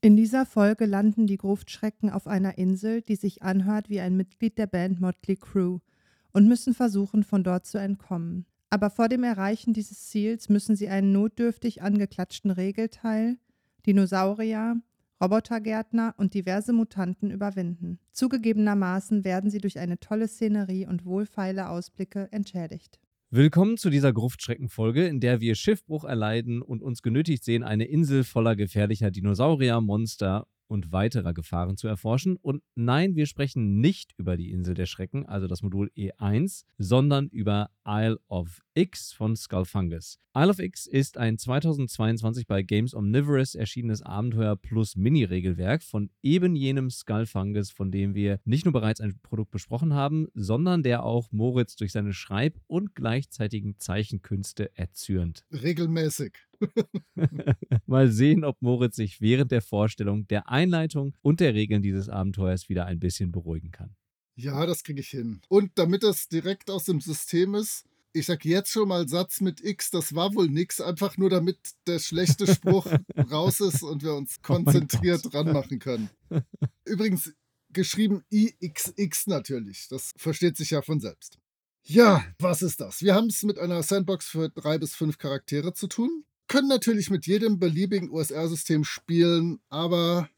In dieser Folge landen die Gruftschrecken auf einer Insel, die sich anhört wie ein Mitglied der Band Motley Crue und müssen versuchen, von dort zu entkommen. Aber vor dem Erreichen dieses Ziels müssen sie einen notdürftig angeklatschten Regelteil, Dinosaurier, Robotergärtner und diverse Mutanten überwinden. Zugegebenermaßen werden sie durch eine tolle Szenerie und wohlfeile Ausblicke entschädigt. Willkommen zu dieser Gruftschreckenfolge, in der wir Schiffbruch erleiden und uns genötigt sehen, eine Insel voller gefährlicher Dinosaurier, Monster und weiterer Gefahren zu erforschen. Und nein, wir sprechen nicht über die Insel der Schrecken, also das Modul E1, sondern über Isle of X von Skullfungus. Isle of X ist ein 2022 bei Games Omnivorous erschienenes Abenteuer plus Mini-Regelwerk von eben jenem Skullfungus, von dem wir nicht nur bereits ein Produkt besprochen haben, sondern der auch Moritz durch seine Schreib- und gleichzeitigen Zeichenkünste erzürnt. Regelmäßig. Mal sehen, ob Moritz sich während der Vorstellung, der Einleitung und der Regeln dieses Abenteuers wieder ein bisschen beruhigen kann. Ja, das kriege ich hin. Und damit das direkt aus dem System ist, ich sag jetzt schon mal Satz mit X, das war wohl nix, einfach nur damit der schlechte Spruch raus ist und wir uns oh konzentriert oh dran machen können. Übrigens geschrieben IXX natürlich, das versteht sich ja von selbst. Ja, was ist das? Wir haben es mit einer Sandbox für drei bis fünf Charaktere zu tun können natürlich mit jedem beliebigen USR-System spielen, aber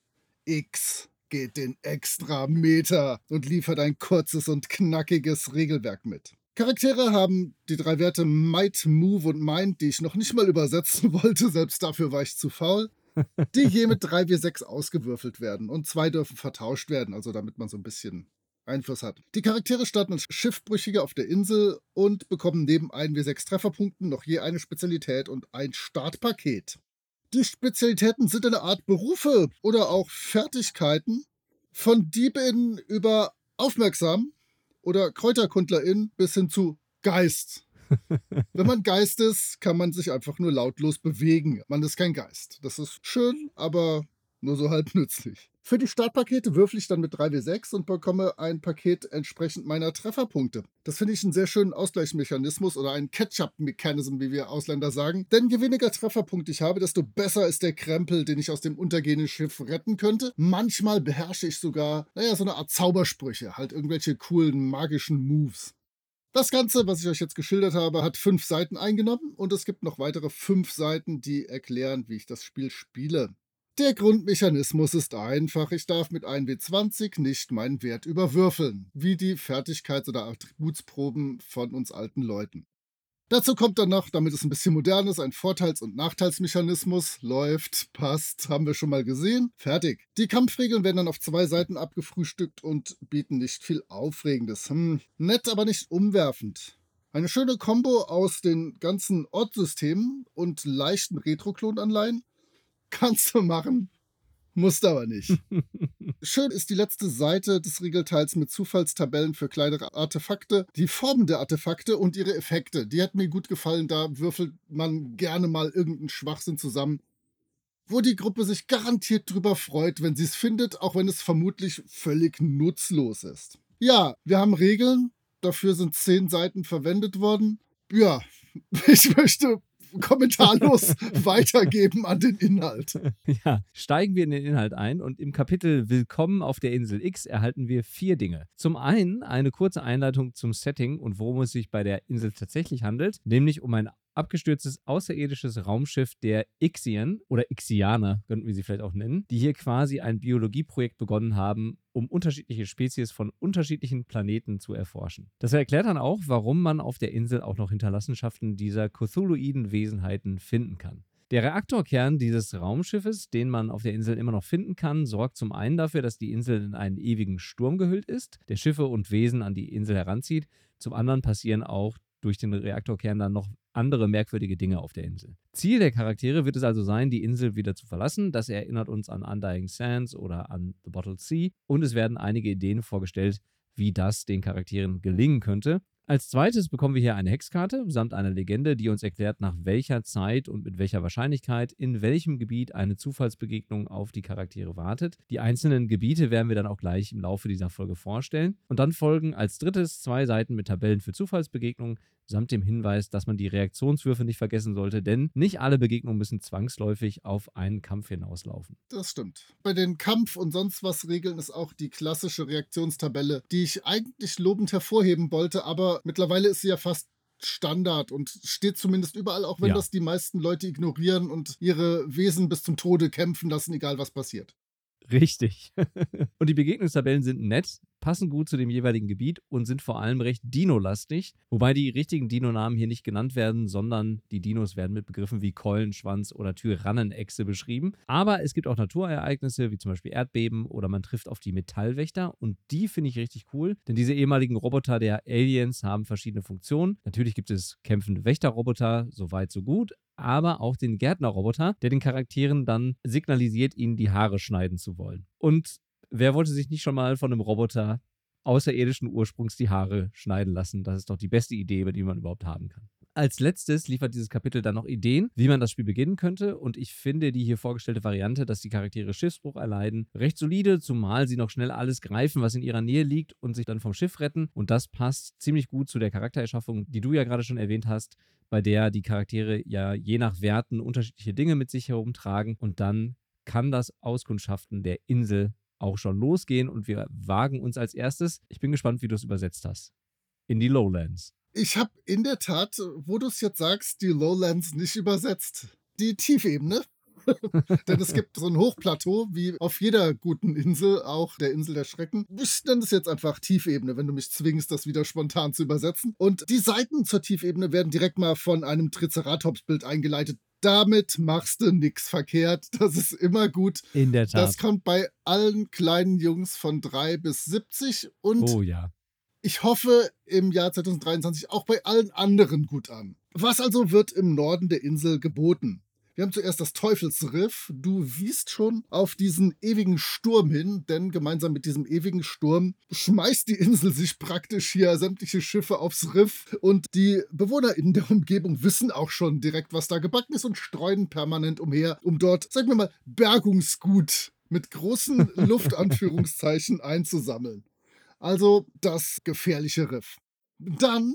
X geht den extra Meter und liefert ein kurzes und knackiges Regelwerk mit. Charaktere haben die drei Werte Might, Move und Mind, die ich noch nicht mal übersetzen wollte, selbst dafür war ich zu faul, die je mit 3W6 ausgewürfelt werden und zwei dürfen vertauscht werden, also damit man so ein bisschen Einfluss hat. Die Charaktere starten als Schiffbrüchige auf der Insel und bekommen neben 1 wie 6 Trefferpunkten noch je eine Spezialität und ein Startpaket. Die Spezialitäten sind eine Art Berufe oder auch Fertigkeiten, von Diebin über Aufmerksam oder Kräuterkundlerin bis hin zu Geist. Wenn man Geist ist, kann man sich einfach nur lautlos bewegen. Man ist kein Geist. Das ist schön, aber nur so halb nützlich. Für die Startpakete würfel ich dann mit 3W6 und bekomme ein Paket entsprechend meiner Trefferpunkte. Das finde ich einen sehr schönen Ausgleichsmechanismus oder einen Catch-up-Mechanism, wie wir Ausländer sagen. Denn je weniger Trefferpunkte ich habe, desto besser ist der Krempel, den ich aus dem untergehenden Schiff retten könnte. Manchmal beherrsche ich sogar, naja, so eine Art Zaubersprüche, halt irgendwelche coolen magischen Moves. Das Ganze, was ich euch jetzt geschildert habe, hat fünf Seiten eingenommen und es gibt noch weitere fünf Seiten, die erklären, wie ich das Spiel spiele. Der Grundmechanismus ist einfach. Ich darf mit 1W20 nicht meinen Wert überwürfeln, wie die Fertigkeits- oder Attributsproben von uns alten Leuten. Dazu kommt dann noch, damit es ein bisschen modern ist, ein Vorteils- und Nachteilsmechanismus. Läuft, passt, haben wir schon mal gesehen. Fertig. Die Kampfregeln werden dann auf zwei Seiten abgefrühstückt und bieten nicht viel Aufregendes. Hm, nett, aber nicht umwerfend. Eine schöne Kombo aus den ganzen Ortsystemen und leichten Retro-Klonanleihen Kannst du machen, musst aber nicht. Schön ist die letzte Seite des Regelteils mit Zufallstabellen für kleinere Artefakte, die Formen der Artefakte und ihre Effekte. Die hat mir gut gefallen, da würfelt man gerne mal irgendeinen Schwachsinn zusammen, wo die Gruppe sich garantiert drüber freut, wenn sie es findet, auch wenn es vermutlich völlig nutzlos ist. Ja, wir haben Regeln, dafür sind zehn Seiten verwendet worden. Ja, ich möchte kommentarlos weitergeben an den Inhalt. Ja, steigen wir in den Inhalt ein und im Kapitel Willkommen auf der Insel X erhalten wir vier Dinge. Zum einen eine kurze Einleitung zum Setting und worum es sich bei der Insel tatsächlich handelt, nämlich um ein abgestürztes außerirdisches Raumschiff der Ixian oder Ixianer, könnten wir sie vielleicht auch nennen, die hier quasi ein Biologieprojekt begonnen haben, um unterschiedliche Spezies von unterschiedlichen Planeten zu erforschen. Das erklärt dann auch, warum man auf der Insel auch noch Hinterlassenschaften dieser Cthulhuiden Wesenheiten finden kann. Der Reaktorkern dieses Raumschiffes, den man auf der Insel immer noch finden kann, sorgt zum einen dafür, dass die Insel in einen ewigen Sturm gehüllt ist, der Schiffe und Wesen an die Insel heranzieht. Zum anderen passieren auch durch den Reaktorkern dann noch andere merkwürdige Dinge auf der Insel. Ziel der Charaktere wird es also sein, die Insel wieder zu verlassen. Das erinnert uns an Undying Sands oder an The Bottled Sea. Und es werden einige Ideen vorgestellt, wie das den Charakteren gelingen könnte. Als zweites bekommen wir hier eine Hexkarte samt einer Legende, die uns erklärt, nach welcher Zeit und mit welcher Wahrscheinlichkeit in welchem Gebiet eine Zufallsbegegnung auf die Charaktere wartet. Die einzelnen Gebiete werden wir dann auch gleich im Laufe dieser Folge vorstellen. Und dann folgen als drittes zwei Seiten mit Tabellen für Zufallsbegegnungen samt dem Hinweis, dass man die Reaktionswürfe nicht vergessen sollte, denn nicht alle Begegnungen müssen zwangsläufig auf einen Kampf hinauslaufen. Das stimmt. Bei den Kampf- und sonst was Regeln ist auch die klassische Reaktionstabelle, die ich eigentlich lobend hervorheben wollte, aber mittlerweile ist sie ja fast Standard und steht zumindest überall, auch wenn Ja. das die meisten Leute ignorieren und ihre Wesen bis zum Tode kämpfen lassen, egal was passiert. Richtig. und die Begegnungstabellen sind nett, passen gut zu dem jeweiligen Gebiet und sind vor allem recht Dino-lastig, wobei die richtigen Dino-Namen hier nicht genannt werden, sondern die Dinos werden mit Begriffen wie Keulenschwanz oder Tyrannenechse beschrieben. Aber es gibt auch Naturereignisse wie zum Beispiel Erdbeben oder man trifft auf die Metallwächter und die finde ich richtig cool, denn diese ehemaligen Roboter der Aliens haben verschiedene Funktionen. Natürlich gibt es kämpfende Wächterroboter, so weit so gut, aber auch den Gärtnerroboter, der den Charakteren dann signalisiert, ihnen die Haare schneiden zu wollen. Und wer wollte sich nicht schon mal von einem Roboter außerirdischen Ursprungs die Haare schneiden lassen? Das ist doch die beste Idee, die man überhaupt haben kann. Als letztes liefert dieses Kapitel dann noch Ideen, wie man das Spiel beginnen könnte. Und ich finde die hier vorgestellte Variante, dass die Charaktere Schiffsbruch erleiden, recht solide, zumal sie noch schnell alles greifen, was in ihrer Nähe liegt und sich dann vom Schiff retten. Und das passt ziemlich gut zu der Charaktererschaffung, die du ja gerade schon erwähnt hast, bei der die Charaktere ja je nach Werten unterschiedliche Dinge mit sich herumtragen. Und dann kann das Auskundschaften der Insel auch schon losgehen. Und wir wagen uns als erstes, ich bin gespannt, wie du es übersetzt hast, in die Lowlands. Ich habe in der Tat, wo du es jetzt sagst, die Lowlands nicht übersetzt. Die Tiefebene. Denn es gibt so ein Hochplateau, wie auf jeder guten Insel, auch der Insel der Schrecken. Ich nenne es jetzt einfach Tiefebene, wenn du mich zwingst, das wieder spontan zu übersetzen. Und die Seiten zur Tiefebene werden direkt mal von einem Triceratops-Bild eingeleitet. Damit machst du nichts verkehrt. Das ist immer gut. In der Tat. Das kommt bei allen kleinen Jungs von 3 bis 70 und oh ja. Ich hoffe im Jahr 2023 auch bei allen anderen gut an. Was also wird im Norden der Insel geboten? Wir haben zuerst das Teufelsriff. Du wiest schon auf diesen ewigen Sturm hin, denn gemeinsam mit diesem ewigen Sturm schmeißt die Insel sich praktisch hier sämtliche Schiffe aufs Riff und die Bewohner in der Umgebung wissen auch schon direkt, was da gebacken ist und streuen permanent umher, um dort, sagen wir mal, Bergungsgut mit großen Luftanführungszeichen einzusammeln. Also das gefährliche Riff. Dann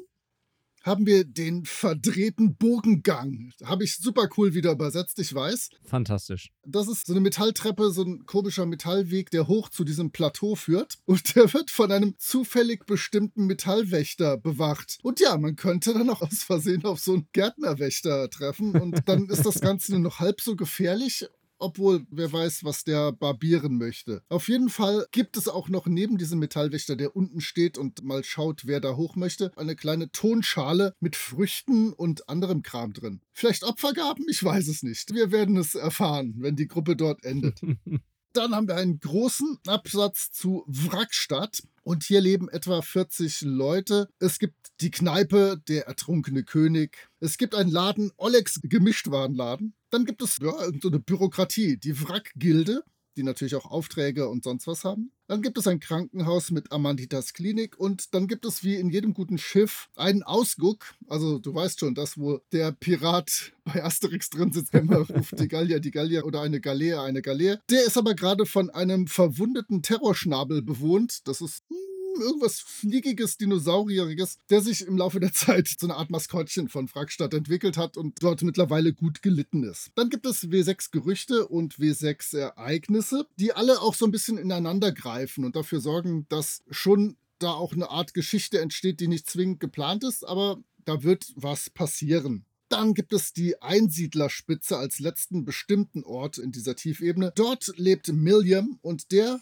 haben wir den verdrehten Burgengang. Habe ich super cool wieder übersetzt, ich weiß. Fantastisch. Das ist so eine Metalltreppe, so ein komischer Metallweg, der hoch zu diesem Plateau führt. Und der wird von einem zufällig bestimmten Metallwächter bewacht. Und ja, man könnte dann auch aus Versehen auf so einen Gärtnerwächter treffen. Und dann ist das Ganze nur noch halb so gefährlich. Obwohl, wer weiß, was der barbieren möchte. Auf jeden Fall gibt es auch noch neben diesem Metallwächter, der unten steht und mal schaut, wer da hoch möchte, eine kleine Tonschale mit Früchten und anderem Kram drin. Vielleicht Opfergaben? Ich weiß es nicht. Wir werden es erfahren, wenn die Gruppe dort endet. Dann haben wir einen großen Absatz zu Wrackstadt. Und hier leben etwa 40 Leute. Es gibt die Kneipe, der ertrunkene König. Es gibt einen Laden, Olex Gemischtwarenladen. Dann gibt es ja, so eine Bürokratie, die Wrack-Gilde, die natürlich auch Aufträge und sonst was haben. Dann gibt es ein Krankenhaus mit Amanditas Klinik und dann gibt es wie in jedem guten Schiff einen Ausguck. Also du weißt schon, das, wo der Pirat bei Asterix drin sitzt, immer ruft, die Gallier, die Gallier oder eine Galeere, eine Galeere. Der ist aber gerade von einem verwundeten Terrorschnabel bewohnt. Das ist hm, irgendwas Fliegiges, Dinosaurieriges, der sich im Laufe der Zeit zu einer Art Maskottchen von Frackstadt entwickelt hat und dort mittlerweile gut gelitten ist. Dann gibt es W6 Gerüchte und W6 Ereignisse, die alle auch so ein bisschen ineinander greifen und dafür sorgen, dass schon da auch eine Art Geschichte entsteht, die nicht zwingend geplant ist, aber da wird was passieren. Dann gibt es die Einsiedlerspitze als letzten bestimmten Ort in dieser Tiefebene. Dort lebt Milliam und der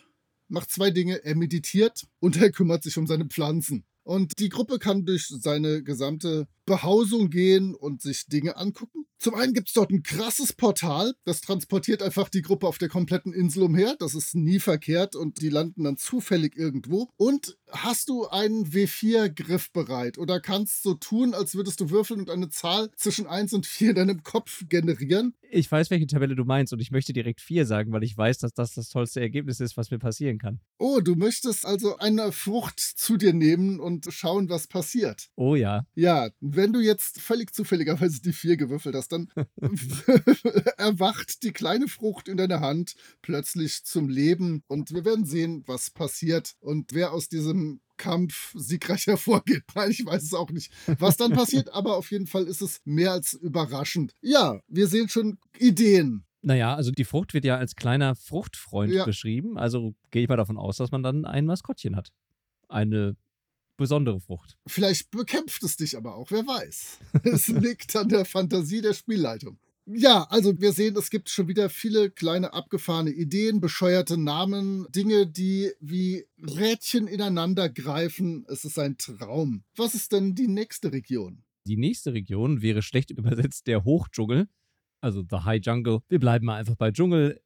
macht zwei Dinge. Er meditiert und er kümmert sich um seine Pflanzen. Und die Gruppe kann durch seine gesamte Behausung gehen und sich Dinge angucken. Zum einen gibt es dort ein krasses Portal, das transportiert einfach die Gruppe auf der kompletten Insel umher. Das ist nie verkehrt und die landen dann zufällig irgendwo. Und hast du einen W4-Griff bereit oder kannst so tun, als würdest du würfeln und eine Zahl zwischen 1 und 4 in deinem Kopf generieren? Ich weiß, welche Tabelle du meinst und ich möchte direkt 4 sagen, weil ich weiß, dass das das tollste Ergebnis ist, was mir passieren kann. Oh, du möchtest also eine Frucht zu dir nehmen und schauen, was passiert. Oh ja. Ja, wenn du jetzt völlig zufälligerweise die 4 gewürfelt hast, dann erwacht die kleine Frucht in deiner Hand plötzlich zum Leben und wir werden sehen, was passiert und wer aus diesem Kampf siegreich hervorgeht. Nein, ich weiß es auch nicht, was dann passiert, aber auf jeden Fall ist es mehr als überraschend. Ja, wir sehen schon Ideen. Naja, also die Frucht wird ja als kleiner Fruchtfreund Ja. beschrieben. Also gehe ich mal davon aus, dass man dann ein Maskottchen hat. Eine besondere Frucht. Vielleicht bekämpft es dich aber auch, wer weiß. Es liegt an der Fantasie der Spielleitung. Ja, also wir sehen, es gibt schon wieder viele kleine abgefahrene Ideen, bescheuerte Namen, Dinge, die wie Rädchen ineinander greifen. Es ist ein Traum. Was ist denn die nächste Region? Die nächste Region wäre schlecht übersetzt der Hochdschungel, also The High Jungle. Wir bleiben mal einfach bei Dschungel.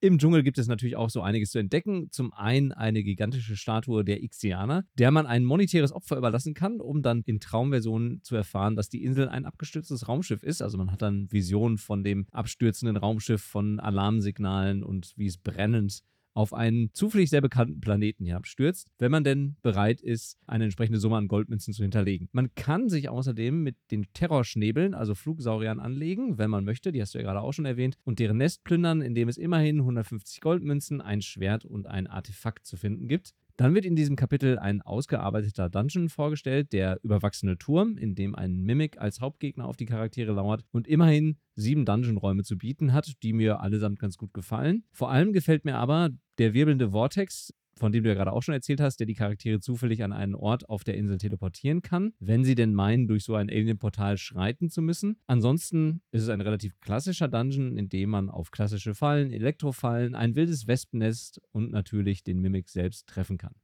Im Dschungel gibt es natürlich auch so einiges zu entdecken. Zum einen eine gigantische Statue der Ixianer, der man ein monetäres Opfer überlassen kann, um dann in Traumversionen zu erfahren, dass die Insel ein abgestürztes Raumschiff ist. Also man hat dann Visionen von dem abstürzenden Raumschiff, von Alarmsignalen und wie es brennend auf einen zufällig sehr bekannten Planeten herabstürzt, wenn man denn bereit ist, eine entsprechende Summe an Goldmünzen zu hinterlegen. Man kann sich außerdem mit den Terrorschnäbeln, also Flugsauriern, anlegen, wenn man möchte, die hast du ja gerade auch schon erwähnt, und deren Nest plündern, indem es immerhin 150 Goldmünzen, ein Schwert und ein Artefakt zu finden gibt. Dann wird in diesem Kapitel ein ausgearbeiteter Dungeon vorgestellt, der überwachsene Turm, in dem ein Mimic als Hauptgegner auf die Charaktere lauert und immerhin sieben Dungeon-Räume zu bieten hat, die mir allesamt ganz gut gefallen. Vor allem gefällt mir aber der wirbelnde Vortex, von dem du ja gerade auch schon erzählt hast, der die Charaktere zufällig an einen Ort auf der Insel teleportieren kann, wenn sie denn meinen, durch so ein Alien-Portal schreiten zu müssen. Ansonsten ist es ein relativ klassischer Dungeon, in dem man auf klassische Fallen, Elektrofallen, ein wildes Wespennest und natürlich den Mimic selbst treffen kann.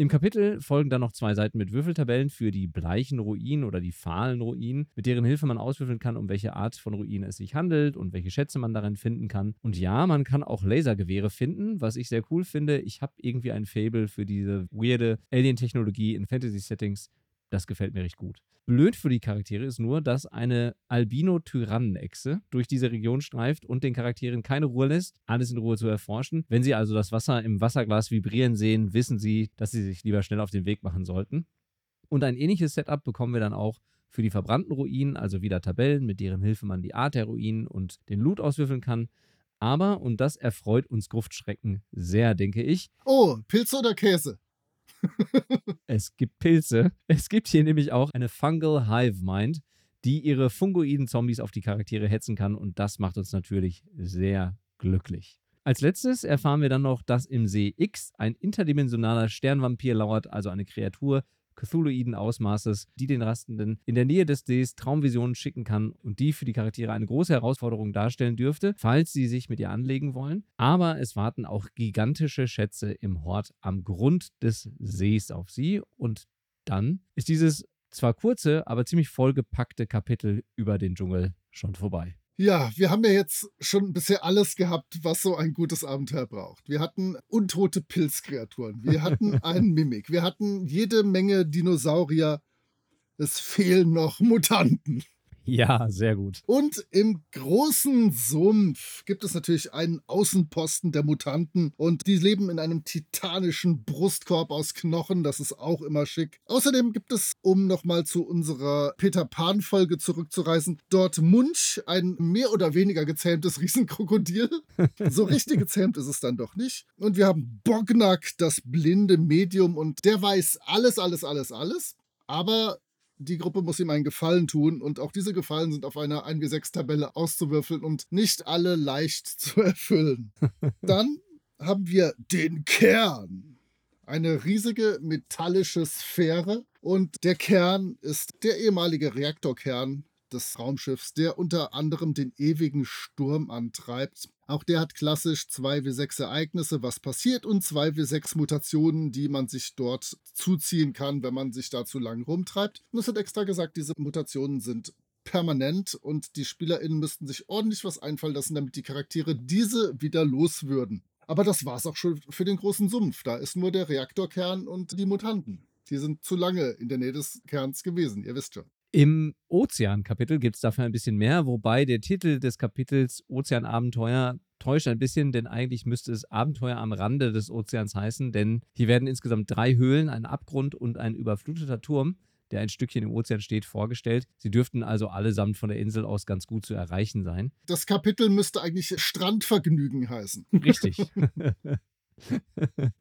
Im Kapitel folgen dann noch zwei Seiten mit Würfeltabellen für die bleichen Ruinen oder die fahlen Ruinen, mit deren Hilfe man auswürfeln kann, um welche Art von Ruine es sich handelt und welche Schätze man darin finden kann. Und ja, man kann auch Lasergewehre finden, was ich sehr cool finde. Ich habe irgendwie ein Fable für diese weirde Alien-Technologie in Fantasy-Settings. Das gefällt mir recht gut. Blöd für die Charaktere ist nur, dass eine Albino-Tyrannenechse durch diese Region streift und den Charakteren keine Ruhe lässt, alles in Ruhe zu erforschen. Wenn sie also das Wasser im Wasserglas vibrieren sehen, wissen sie, dass sie sich lieber schnell auf den Weg machen sollten. Und ein ähnliches Setup bekommen wir dann auch für die verbrannten Ruinen, also wieder Tabellen, mit deren Hilfe man die Art der Ruinen und den Loot auswürfeln kann. Aber, und das erfreut uns Gruftschrecken sehr, denke ich, Oh, Pilze oder Käse? Es gibt Pilze. Es gibt hier nämlich auch eine Fungal Hive Mind, die ihre fungoiden Zombies auf die Charaktere hetzen kann und das macht uns natürlich sehr glücklich. Als letztes erfahren wir dann noch, dass im See X ein interdimensionaler Sternvampir lauert, also eine Kreatur Cthulhuiden Ausmaßes, die den Rastenden in der Nähe des Sees Traumvisionen schicken kann und die für die Charaktere eine große Herausforderung darstellen dürfte, falls sie sich mit ihr anlegen wollen. Aber es warten auch gigantische Schätze im Hort am Grund des Sees auf sie und dann ist dieses zwar kurze, aber ziemlich vollgepackte Kapitel über den Dschungel schon vorbei. Ja, wir haben ja jetzt schon bisher alles gehabt, was so ein gutes Abenteuer braucht. Wir hatten untote Pilzkreaturen, wir hatten einen Mimik, wir hatten jede Menge Dinosaurier. Es fehlen noch Mutanten. Ja, sehr gut. Und im großen Sumpf gibt es natürlich einen Außenposten der Mutanten und die leben in einem titanischen Brustkorb aus Knochen. Das ist auch immer schick. Außerdem gibt es, um nochmal zu unserer Peter Pan-Folge zurückzureisen, dort Munch, ein mehr oder weniger gezähmtes Riesenkrokodil. so richtig gezähmt ist es dann doch nicht. Und wir haben Bognak, das blinde Medium, und der weiß alles, alles, alles, alles. Aber die Gruppe muss ihm einen Gefallen tun und auch diese Gefallen sind auf einer 1W6-Tabelle auszuwürfeln und nicht alle leicht zu erfüllen. Dann haben wir den Kern. Eine riesige metallische Sphäre und der Kern ist der ehemalige Reaktorkern des Raumschiffs, der unter anderem den ewigen Sturm antreibt. Auch der hat klassisch 2W6 Ereignisse, was passiert, und 2W6 Mutationen, die man sich dort zuziehen kann, wenn man sich da zu lang rumtreibt. Und es wird extra gesagt, diese Mutationen sind permanent und die SpielerInnen müssten sich ordentlich was einfallen lassen, damit die Charaktere diese wieder los würden. Aber das war's auch schon für den großen Sumpf. Da ist nur der Reaktorkern und die Mutanten. Die sind zu lange in der Nähe des Kerns gewesen, ihr wisst schon. Im Ozean-Kapitel gibt es dafür ein bisschen mehr, wobei der Titel des Kapitels Ozeanabenteuer täuscht ein bisschen, denn eigentlich müsste es Abenteuer am Rande des Ozeans heißen, denn hier werden insgesamt drei Höhlen, ein Abgrund und ein überfluteter Turm der ein Stückchen im Ozean steht, vorgestellt. Sie dürften also allesamt von der Insel aus ganz gut zu erreichen sein. Das Kapitel müsste eigentlich Strandvergnügen heißen. Richtig.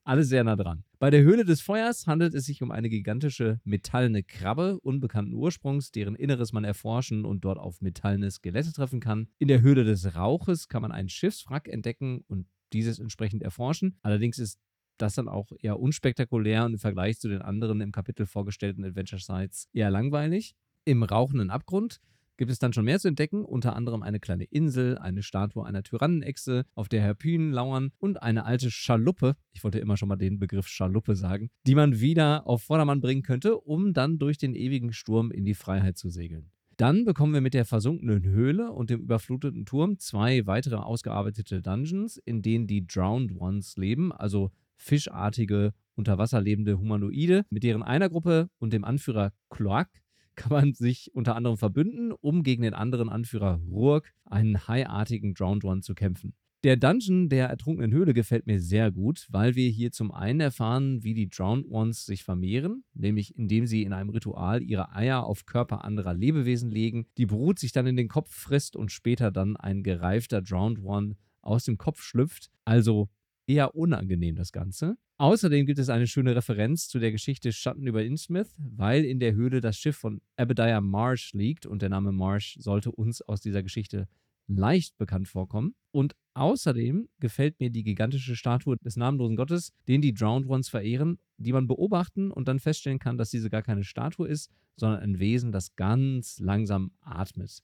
Alle sehr nah dran. Bei der Höhle des Feuers handelt es sich um eine gigantische metallene Krabbe unbekannten Ursprungs, deren Inneres man erforschen und dort auf metallene Skelette treffen kann. In der Höhle des Rauches kann man einen Schiffswrack entdecken und dieses entsprechend erforschen. Allerdings ist das dann auch eher unspektakulär und im Vergleich zu den anderen im Kapitel vorgestellten Adventure Sites eher langweilig. Im rauchenden Abgrund gibt es dann schon mehr zu entdecken, unter anderem eine kleine Insel, eine Statue einer Tyrannenechse, auf der Herpinen lauern und eine alte Schaluppe, ich wollte immer schon mal den Begriff Schaluppe sagen, die man wieder auf Vordermann bringen könnte, um dann durch den ewigen Sturm in die Freiheit zu segeln. Dann bekommen wir mit der versunkenen Höhle und dem überfluteten Turm zwei weitere ausgearbeitete Dungeons, in denen die Drowned Ones leben, also fischartige, unter Wasser lebende Humanoide. Mit deren einer Gruppe und dem Anführer Kloak kann man sich unter anderem verbünden, um gegen den anderen Anführer Rurk, einen haiartigen Drowned One, zu kämpfen. Der Dungeon der ertrunkenen Höhle gefällt mir sehr gut, weil wir hier zum einen erfahren, wie die Drowned Ones sich vermehren, nämlich indem sie in einem Ritual ihre Eier auf Körper anderer Lebewesen legen, die Brut sich dann in den Kopf frisst und später dann ein gereifter Drowned One aus dem Kopf schlüpft. Also eher unangenehm, das Ganze. Außerdem gibt es eine schöne Referenz zu der Geschichte Schatten über Innsmouth, weil in der Höhle das Schiff von Abediah Marsh liegt und der Name Marsh sollte uns aus dieser Geschichte leicht bekannt vorkommen. Und außerdem gefällt mir die gigantische Statue des namenlosen Gottes, den die Drowned Ones verehren, die man beobachten und dann feststellen kann, dass diese gar keine Statue ist, sondern ein Wesen, das ganz langsam atmet.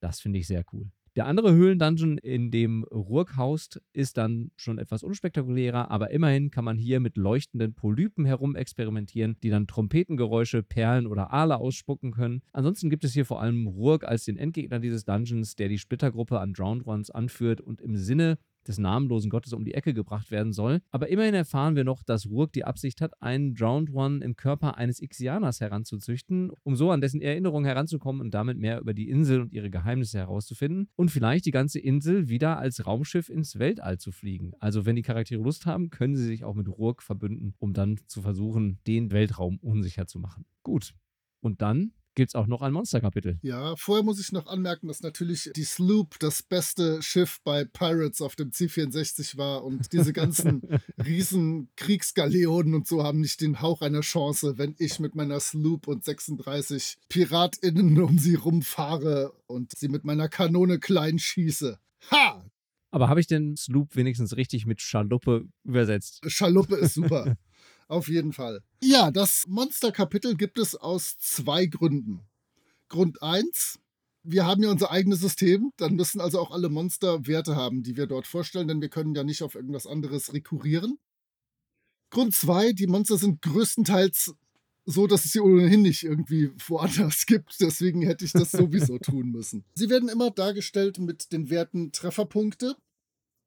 Das finde ich sehr cool. Der andere Höhlendungeon, in dem Rurk haust, ist dann schon etwas unspektakulärer, aber immerhin kann man hier mit leuchtenden Polypen herumexperimentieren, die dann Trompetengeräusche, Perlen oder Aale ausspucken können. Ansonsten gibt es hier vor allem Rurk als den Endgegner dieses Dungeons, der die Splittergruppe an Drowned Ones anführt und im Sinne des namenlosen Gottes um die Ecke gebracht werden soll. Aber immerhin erfahren wir noch, dass Rurk die Absicht hat, einen Drowned One im Körper eines Ixianers heranzuzüchten, um so an dessen Erinnerung heranzukommen und damit mehr über die Insel und ihre Geheimnisse herauszufinden und vielleicht die ganze Insel wieder als Raumschiff ins Weltall zu fliegen. Also wenn die Charaktere Lust haben, können sie sich auch mit Rurk verbünden, um dann zu versuchen, den Weltraum unsicher zu machen. Gut. Und dann gibt es auch noch ein Monsterkapitel. Ja, vorher muss ich noch anmerken, dass natürlich die Sloop das beste Schiff bei Pirates auf dem C64 war und diese ganzen riesen Kriegsgaleonen und so haben nicht den Hauch einer Chance, wenn ich mit meiner Sloop und 36 PiratInnen um sie rumfahre und sie mit meiner Kanone klein schieße. Ha! Aber habe ich den Sloop wenigstens richtig mit Schaluppe übersetzt? Schaluppe ist super. Auf jeden Fall. Ja, das Monsterkapitel gibt es aus zwei Gründen. Grund 1, wir haben ja unser eigenes System, dann müssen also auch alle Monster Werte haben, die wir dort vorstellen, denn wir können ja nicht auf irgendwas anderes rekurrieren. Grund 2, die Monster sind größtenteils so, dass es sie ohnehin nicht irgendwie woanders gibt. Deswegen hätte ich das sowieso tun müssen. Sie werden immer dargestellt mit den Werten Trefferpunkte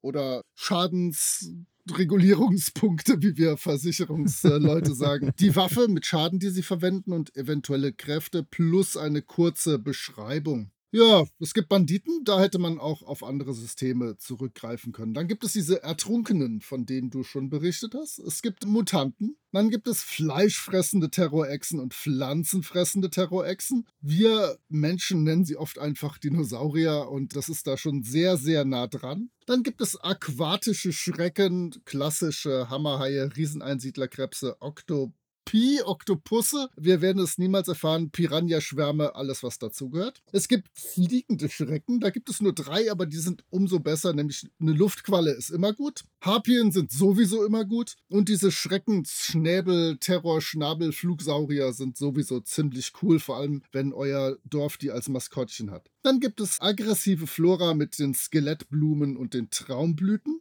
oder Schadens Regulierungspunkte, wie wir Versicherungsleute sagen. Die Waffe mit Schaden, die sie verwenden und eventuelle Kräfte plus eine kurze Beschreibung. Ja, es gibt Banditen, da hätte man auch auf andere Systeme zurückgreifen können. Dann gibt es diese Ertrunkenen, von denen du schon berichtet hast. Es gibt Mutanten. Dann gibt es fleischfressende Terrorechsen und pflanzenfressende Terrorechsen. Wir Menschen nennen sie oft einfach Dinosaurier und das ist da schon sehr, sehr nah dran. Dann gibt es aquatische Schrecken, klassische Hammerhaie, Rieseneinsiedlerkrebse, Oktopus. Pi, Oktopusse. Wir werden es niemals erfahren. Piranha-Schwärme, alles was dazugehört. Es gibt fliegende Schrecken. Da gibt es nur drei, aber die sind umso besser. Nämlich eine Luftqualle ist immer gut. Harpien sind sowieso immer gut. Und diese Schrecken-Schnäbel, Terror, Schnabel, Flugsaurier sind sowieso ziemlich cool. Vor allem, wenn euer Dorf die als Maskottchen hat. Dann gibt es aggressive Flora mit den Skelettblumen und den Traumblüten.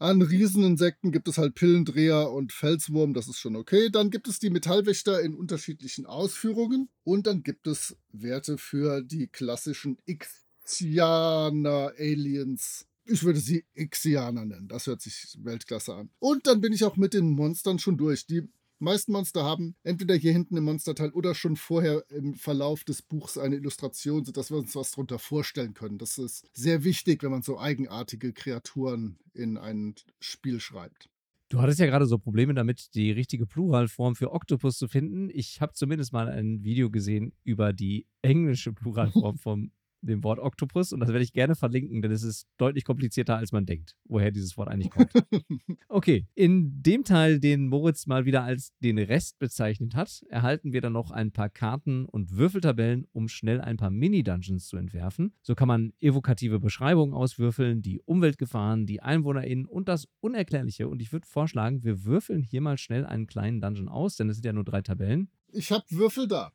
An Rieseninsekten gibt es halt Pillendreher und Felswurm, das ist schon okay. Dann gibt es die Metallwächter in unterschiedlichen Ausführungen. Und dann gibt es Werte für die klassischen Ixianer-Aliens. Ich würde sie Ixianer nennen. Das hört sich Weltklasse an. Und dann bin ich auch mit den Monstern schon durch. Die meisten Monster haben entweder hier hinten im Monsterteil oder schon vorher im Verlauf des Buchs eine Illustration, sodass wir uns was darunter vorstellen können. Das ist sehr wichtig, wenn man so eigenartige Kreaturen in ein Spiel schreibt. Du hattest ja gerade so Probleme damit, die richtige Pluralform für Oktopus zu finden. Ich habe zumindest mal ein Video gesehen über die englische Pluralform vom dem Wort Oktopus und das werde ich gerne verlinken, denn es ist deutlich komplizierter, als man denkt, woher dieses Wort eigentlich kommt. Okay, in dem Teil, den Moritz mal wieder als den Rest bezeichnet hat, erhalten wir dann noch ein paar Karten und Würfeltabellen, um schnell ein paar Mini-Dungeons zu entwerfen. So kann man evokative Beschreibungen auswürfeln, die Umweltgefahren, die EinwohnerInnen und das Unerklärliche. Und ich würde vorschlagen, wir würfeln hier mal schnell einen kleinen Dungeon aus, denn es sind ja nur drei Tabellen. Ich habe Würfel da.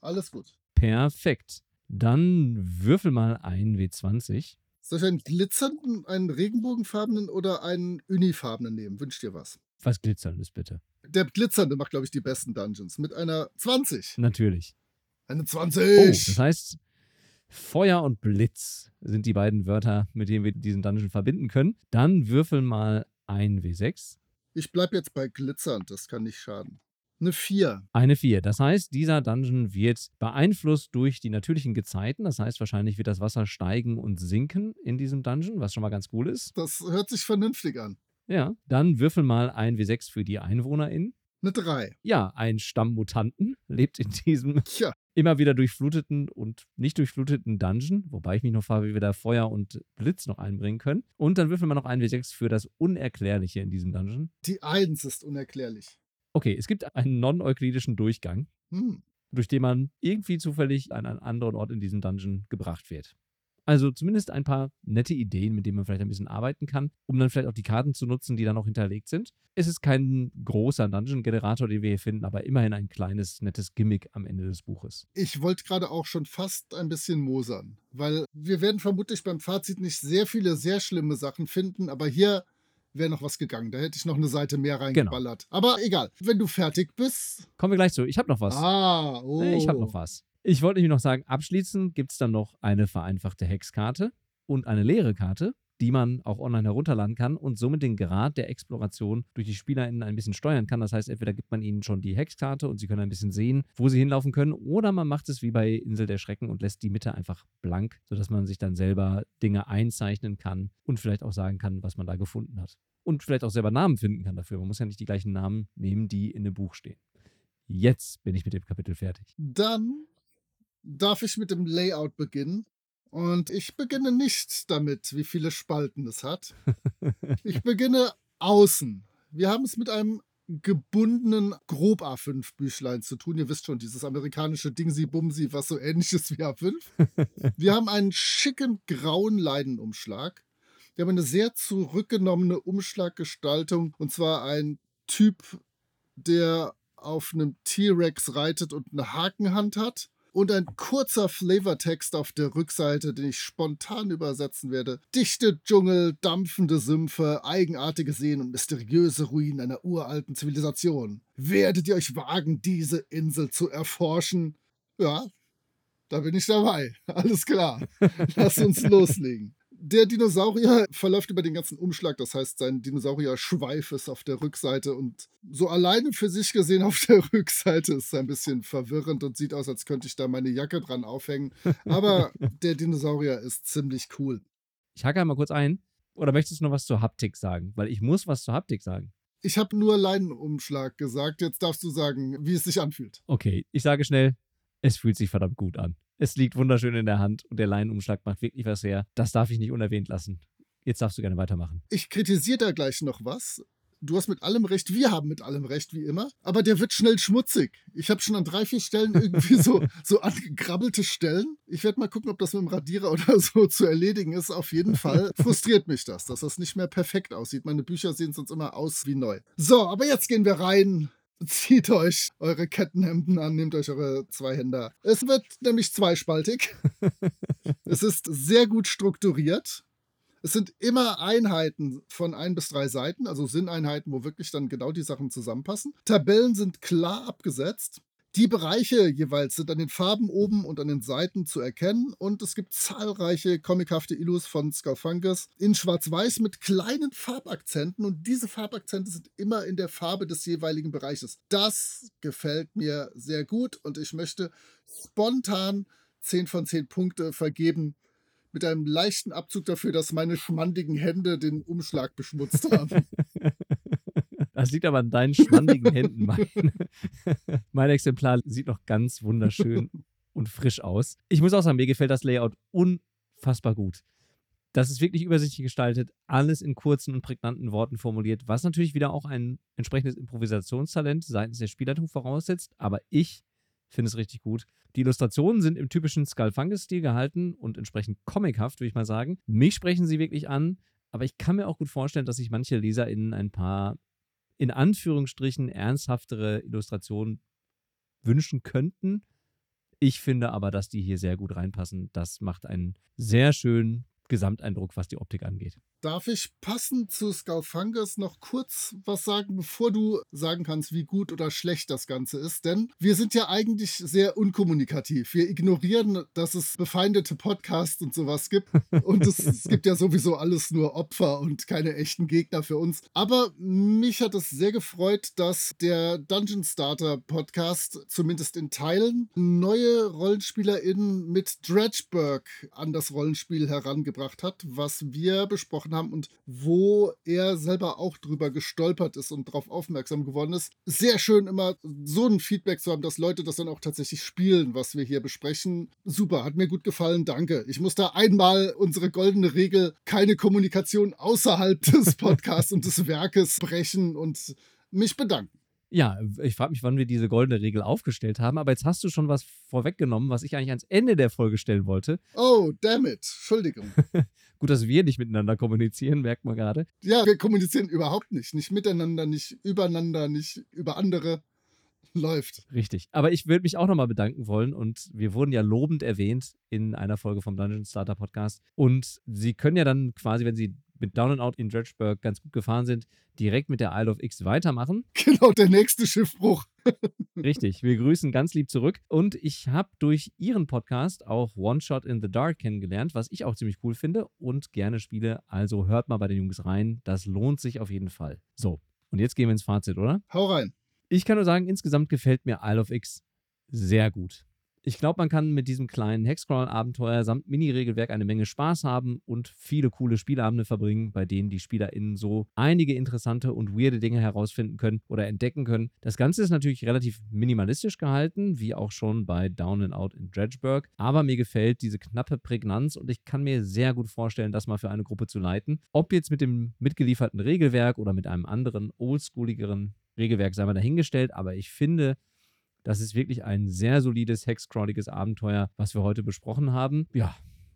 Alles gut. Perfekt. Dann würfel mal ein W20. Soll ich einen glitzernden, einen regenbogenfarbenen oder einen unifarbenen nehmen? Wünsch dir was. Was glitzerndes bitte. Der glitzernde macht, glaube ich, die besten Dungeons. Mit einer 20. Natürlich. Eine 20. Oh, das heißt, Feuer und Blitz sind die beiden Wörter, mit denen wir diesen Dungeon verbinden können. Dann würfel mal ein W6. Ich bleibe jetzt bei glitzernd, das kann nicht schaden. Eine 4. Eine 4. Das heißt, dieser Dungeon wird beeinflusst durch die natürlichen Gezeiten. Das heißt, wahrscheinlich wird das Wasser steigen und sinken in diesem Dungeon, was schon mal ganz cool ist. Das hört sich vernünftig an. Ja, dann würfel mal ein W6 für die EinwohnerInnen. Eine 3. Ja, ein Stamm Mutanten lebt in diesem Ja. immer wieder durchfluteten und nicht durchfluteten Dungeon, wobei ich mich noch frage, wie wir da Feuer und Blitz noch einbringen können. Und dann würfeln wir noch ein W6 für das Unerklärliche in diesem Dungeon. Die 1 ist unerklärlich. Okay, es gibt einen non-euklidischen Durchgang, Hm. durch den man irgendwie zufällig an einen anderen Ort in diesem Dungeon gebracht wird. Also zumindest ein paar nette Ideen, mit denen man vielleicht ein bisschen arbeiten kann, um dann vielleicht auch die Karten zu nutzen, die da noch hinterlegt sind. Es ist kein großer Dungeon-Generator, den wir hier finden, aber immerhin ein kleines, nettes Gimmick am Ende des Buches. Ich wollte gerade auch schon fast ein bisschen mosern, weil wir werden vermutlich beim Fazit nicht sehr viele sehr schlimme Sachen finden, aber hier wäre noch was gegangen. Da hätte ich noch eine Seite mehr reingeballert. Aber egal, wenn du fertig bist. Kommen wir gleich zu. Ich habe noch was. Ah, oh. Nee, Ich habe noch was. Ich wollte nämlich noch sagen, abschließend gibt es dann noch eine vereinfachte Hexkarte und eine leere Karte, die man auch online herunterladen kann und somit den Grad der Exploration durch die SpielerInnen ein bisschen steuern kann. Das heißt, entweder gibt man ihnen schon die Hexkarte und sie können ein bisschen sehen, wo sie hinlaufen können, oder man macht es wie bei Insel der Schrecken und lässt die Mitte einfach blank, sodass man sich dann selber Dinge einzeichnen kann und vielleicht auch sagen kann, was man da gefunden hat. Und vielleicht auch selber Namen finden kann dafür. Man muss ja nicht die gleichen Namen nehmen, die in dem Buch stehen. Jetzt bin ich mit dem Kapitel fertig. Dann darf ich mit dem Layout beginnen. Und ich beginne nicht damit, wie viele Spalten es hat. Ich beginne außen. Wir haben es mit einem gebundenen Grob A5-Büchlein zu tun. Ihr wisst schon, dieses amerikanische Dingsi-Bumsi, was so ähnlich ist wie A5. Wir haben einen schicken grauen Leidenumschlag. Wir haben eine sehr zurückgenommene Umschlaggestaltung. Und zwar ein Typ, der auf einem T-Rex reitet und eine Hakenhand hat. Und ein kurzer Flavortext auf der Rückseite, den ich spontan übersetzen werde. Dichte Dschungel, dampfende Sümpfe, eigenartige Seen und mysteriöse Ruinen einer uralten Zivilisation. Werdet ihr euch wagen, diese Insel zu erforschen? Ja, da bin ich dabei. Alles klar. Lass uns loslegen. Der Dinosaurier verläuft über den ganzen Umschlag, das heißt, sein Dinosaurier-Schweif ist auf der Rückseite und so alleine für sich gesehen auf der Rückseite ist ein bisschen verwirrend und sieht aus, als könnte ich da meine Jacke dran aufhängen. Aber der Dinosaurier ist ziemlich cool. Ich hake einmal kurz ein. Oder möchtest du noch was zur Haptik sagen? Weil ich muss was zur Haptik sagen. Ich habe nur Leinenumschlag gesagt, jetzt darfst du sagen, wie es sich anfühlt. Okay, ich sage schnell, es fühlt sich verdammt gut an. Es liegt wunderschön in der Hand und der Leinenumschlag macht wirklich was her. Das darf ich nicht unerwähnt lassen. Jetzt darfst du gerne weitermachen. Ich kritisiere da gleich noch was. du hast mit allem recht, wir haben mit allem recht, wie immer. Aber der wird schnell schmutzig. Ich habe schon an drei, vier Stellen irgendwie so, so angekrabbelte Stellen. Ich werde mal gucken, ob das mit dem Radierer oder so zu erledigen ist. Auf jeden Fall frustriert mich das, dass das nicht mehr perfekt aussieht. Meine Bücher sehen sonst immer aus wie neu. So, aber jetzt gehen wir rein Zieht euch eure Kettenhemden an, nehmt euch eure zwei Hände. Es wird nämlich zweispaltig. es ist sehr gut strukturiert. Es sind immer Einheiten von ein bis drei Seiten, also Sinneinheiten, wo wirklich dann genau die Sachen zusammenpassen. Tabellen sind klar abgesetzt. Die Bereiche jeweils sind an den Farben oben und an den Seiten zu erkennen und es gibt zahlreiche comichafte Illus von Skalfungus in Schwarz-Weiß mit kleinen Farbakzenten und diese Farbakzente sind immer in der Farbe des jeweiligen Bereiches. Das gefällt mir sehr gut und ich möchte spontan 10 von 10 Punkte vergeben mit einem leichten Abzug dafür, dass meine schmandigen Hände den Umschlag beschmutzt haben. Das liegt aber an deinen schwandigen Händen. Mein, mein Exemplar sieht noch ganz wunderschön und frisch aus. Ich muss auch sagen, mir gefällt das Layout unfassbar gut. Das ist wirklich übersichtlich gestaltet, alles in kurzen und prägnanten Worten formuliert, was natürlich wieder auch ein entsprechendes Improvisationstalent seitens der Spielleitung voraussetzt. Aber ich finde es richtig gut. Die Illustrationen sind im typischen Skullfungus-Stil gehalten und entsprechend comichaft, würde ich mal sagen. Mich sprechen sie wirklich an, aber ich kann mir auch gut vorstellen, dass sich manche LeserInnen ein paar in Anführungsstrichen ernsthaftere Illustrationen wünschen könnten. Ich finde aber, dass die hier sehr gut reinpassen. Das macht einen sehr schönen Gesamteindruck, was die Optik angeht. Darf ich passend zu Skullfungus noch kurz was sagen, bevor du sagen kannst, wie gut oder schlecht das Ganze ist? Denn wir sind ja eigentlich sehr unkommunikativ. Wir ignorieren, dass es befeindete Podcasts und sowas gibt. Und es, es gibt ja sowieso alles nur Opfer und keine echten Gegner für uns. Aber mich hat es sehr gefreut, dass der Dungeon Starter Podcast zumindest in Teilen neue RollenspielerInnen mit Dredgeburg an das Rollenspiel herangebracht hat, was wir besprochen haben haben und wo er selber auch drüber gestolpert ist und darauf aufmerksam geworden ist. Sehr schön immer so ein Feedback zu haben, dass Leute das dann auch tatsächlich spielen, was wir hier besprechen. Super, hat mir gut gefallen, danke. Ich muss da einmal unsere goldene Regel, keine Kommunikation außerhalb des Podcasts und des Werkes brechen und mich bedanken. Ja, ich frage mich, wann wir diese goldene Regel aufgestellt haben, aber jetzt hast du schon was vorweggenommen, was ich eigentlich ans Ende der Folge stellen wollte. Oh, damn it. Entschuldigung. Gut, dass wir nicht miteinander kommunizieren, merkt man gerade. Ja, wir kommunizieren überhaupt nicht. Nicht miteinander, nicht übereinander, nicht über andere. Läuft. Richtig. Aber ich würde mich auch nochmal bedanken wollen und wir wurden ja lobend erwähnt in einer Folge vom Dungeon Starter Podcast. Und Sie können ja dann quasi, wenn Sie mit Down and Out in Dredgeburg ganz gut gefahren sind, direkt mit der Isle of X weitermachen. Genau, der nächste Schiffbruch. Richtig, wir grüßen ganz lieb zurück. Und ich habe durch Ihren Podcast auch One Shot in the Dark kennengelernt, was ich auch ziemlich cool finde und gerne spiele. Also hört mal bei den Jungs rein, das lohnt sich auf jeden Fall. So, und jetzt gehen wir ins Fazit, oder? Hau rein. Ich kann nur sagen, insgesamt gefällt mir Isle of X sehr gut. Ich glaube, man kann mit diesem kleinen Hexcrawl-Abenteuer samt Mini-Regelwerk eine Menge Spaß haben und viele coole Spielabende verbringen, bei denen die SpielerInnen so einige interessante und weirde Dinge herausfinden können oder entdecken können. Das Ganze ist natürlich relativ minimalistisch gehalten, wie auch schon bei Down and Out in Dredgeburg, aber mir gefällt diese knappe Prägnanz und ich kann mir sehr gut vorstellen, das mal für eine Gruppe zu leiten. Ob jetzt mit dem mitgelieferten Regelwerk oder mit einem anderen, oldschooligeren Regelwerk sei mal dahingestellt, aber ich finde, das ist wirklich ein sehr solides, hexcrawliges Abenteuer, was wir heute besprochen haben. Ja,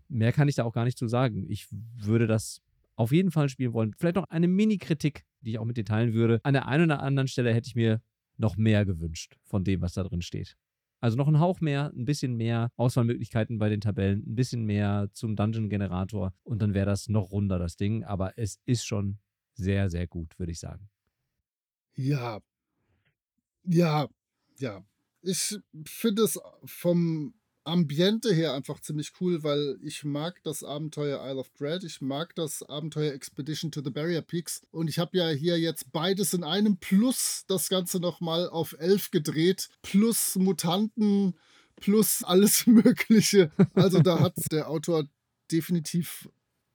mehr kann ich da auch gar nicht zu sagen. Ich würde das auf jeden Fall spielen wollen. Vielleicht noch eine Mini-Kritik, die ich auch mit dir teilen würde. An der einen oder anderen Stelle hätte ich mir noch mehr gewünscht von dem, was da drin steht. Also noch ein Hauch mehr, ein bisschen mehr Auswahlmöglichkeiten bei den Tabellen, ein bisschen mehr zum Dungeon-Generator und dann wäre das noch runder, das Ding. Aber es ist schon sehr, sehr gut, würde ich sagen. Ja. Ja. Ja. Ich finde es vom Ambiente her einfach ziemlich cool, weil ich mag das Abenteuer Isle of Dread, ich mag das Abenteuer Expedition to the Barrier Peaks und ich habe ja hier jetzt beides in einem plus das Ganze nochmal auf 11 gedreht, plus Mutanten, plus alles Mögliche. Also da hat der Autor definitiv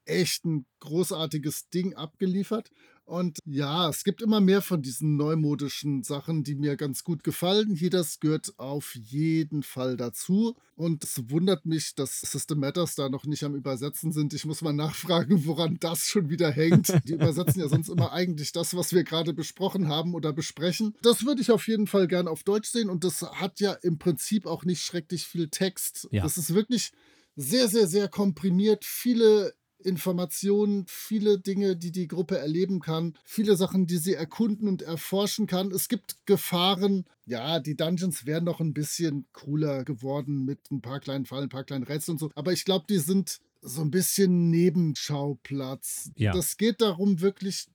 echt ein großartiges Ding abgeliefert. Und ja, es gibt immer mehr von diesen neumodischen Sachen, die mir ganz gut gefallen. Hier das gehört auf jeden Fall dazu. Und es wundert mich, dass System Matters da noch nicht am Übersetzen sind. Ich muss mal nachfragen, woran das schon wieder hängt. Die übersetzen ja sonst immer eigentlich das, was wir gerade besprochen haben oder besprechen. Das würde ich auf jeden Fall gern auf Deutsch sehen. Und das hat ja im Prinzip auch nicht schrecklich viel Text. Ja. Das ist wirklich sehr, sehr, sehr komprimiert. Viele Informationen, viele Dinge, die die Gruppe erleben kann, viele Sachen, die sie erkunden und erforschen kann. Es gibt Gefahren. Ja, die Dungeons wären noch ein bisschen cooler geworden mit ein paar kleinen Fallen, ein paar kleinen Rätseln und so. Aber ich glaube, die sind so ein bisschen Nebenschauplatz. Ja. Das geht darum, wirklich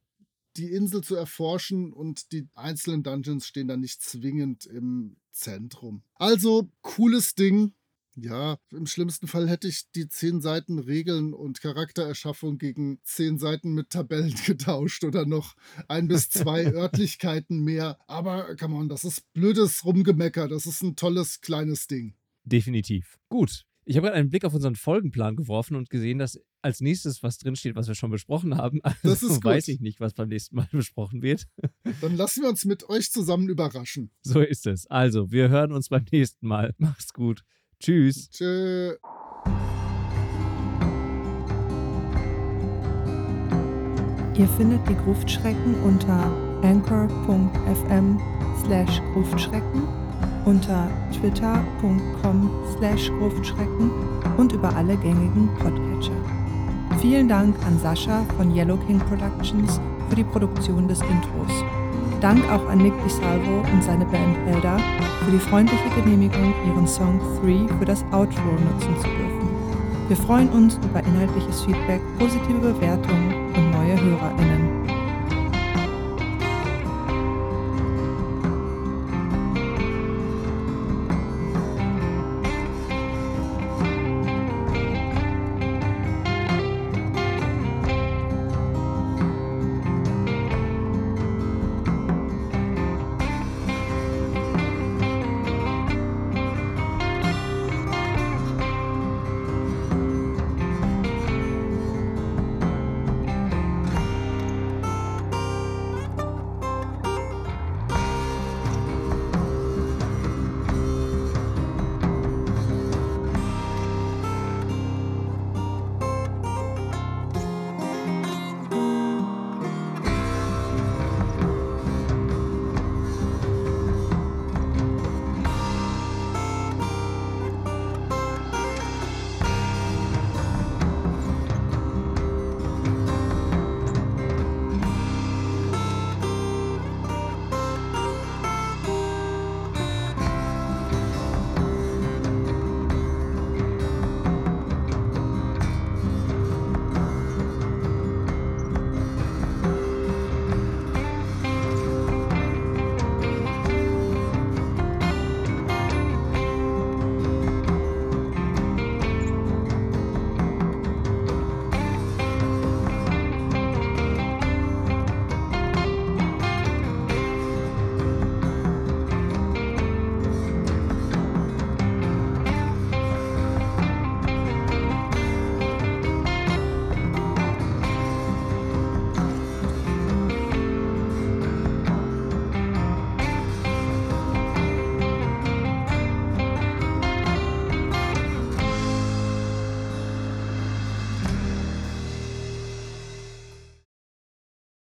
die Insel zu erforschen und die einzelnen Dungeons stehen da nicht zwingend im Zentrum. Also, cooles Ding. Ja, im schlimmsten Fall hätte ich die zehn Seiten Regeln und Charaktererschaffung gegen zehn Seiten mit Tabellen getauscht oder noch ein bis zwei Örtlichkeiten mehr. Aber come on, das ist blödes Rumgemecker. Das ist ein tolles kleines Ding. Definitiv. Gut. Ich habe gerade einen Blick auf unseren Folgenplan geworfen und gesehen, dass als nächstes was drinsteht, was wir schon besprochen haben. Also Das ist gut. weiß ich nicht, was beim nächsten Mal besprochen wird. Dann lassen wir uns mit euch zusammen überraschen. So ist es. Also, wir hören uns beim nächsten Mal. Macht's gut. Tschüss. Tschö. Ihr findet die Gruftschrecken unter anchor.fm slash Gruftschrecken, unter twitter.com slash Gruftschrecken und über alle gängigen Podcatcher. Vielen Dank an Sascha von Yellow King Productions für die Produktion des Intros. Dank auch an Nick DiSalvo und seine Band Elder für die freundliche Genehmigung, ihren Song 3 für das Outro nutzen zu dürfen. Wir freuen uns über inhaltliches Feedback, positive Bewertungen und neue HörerInnen.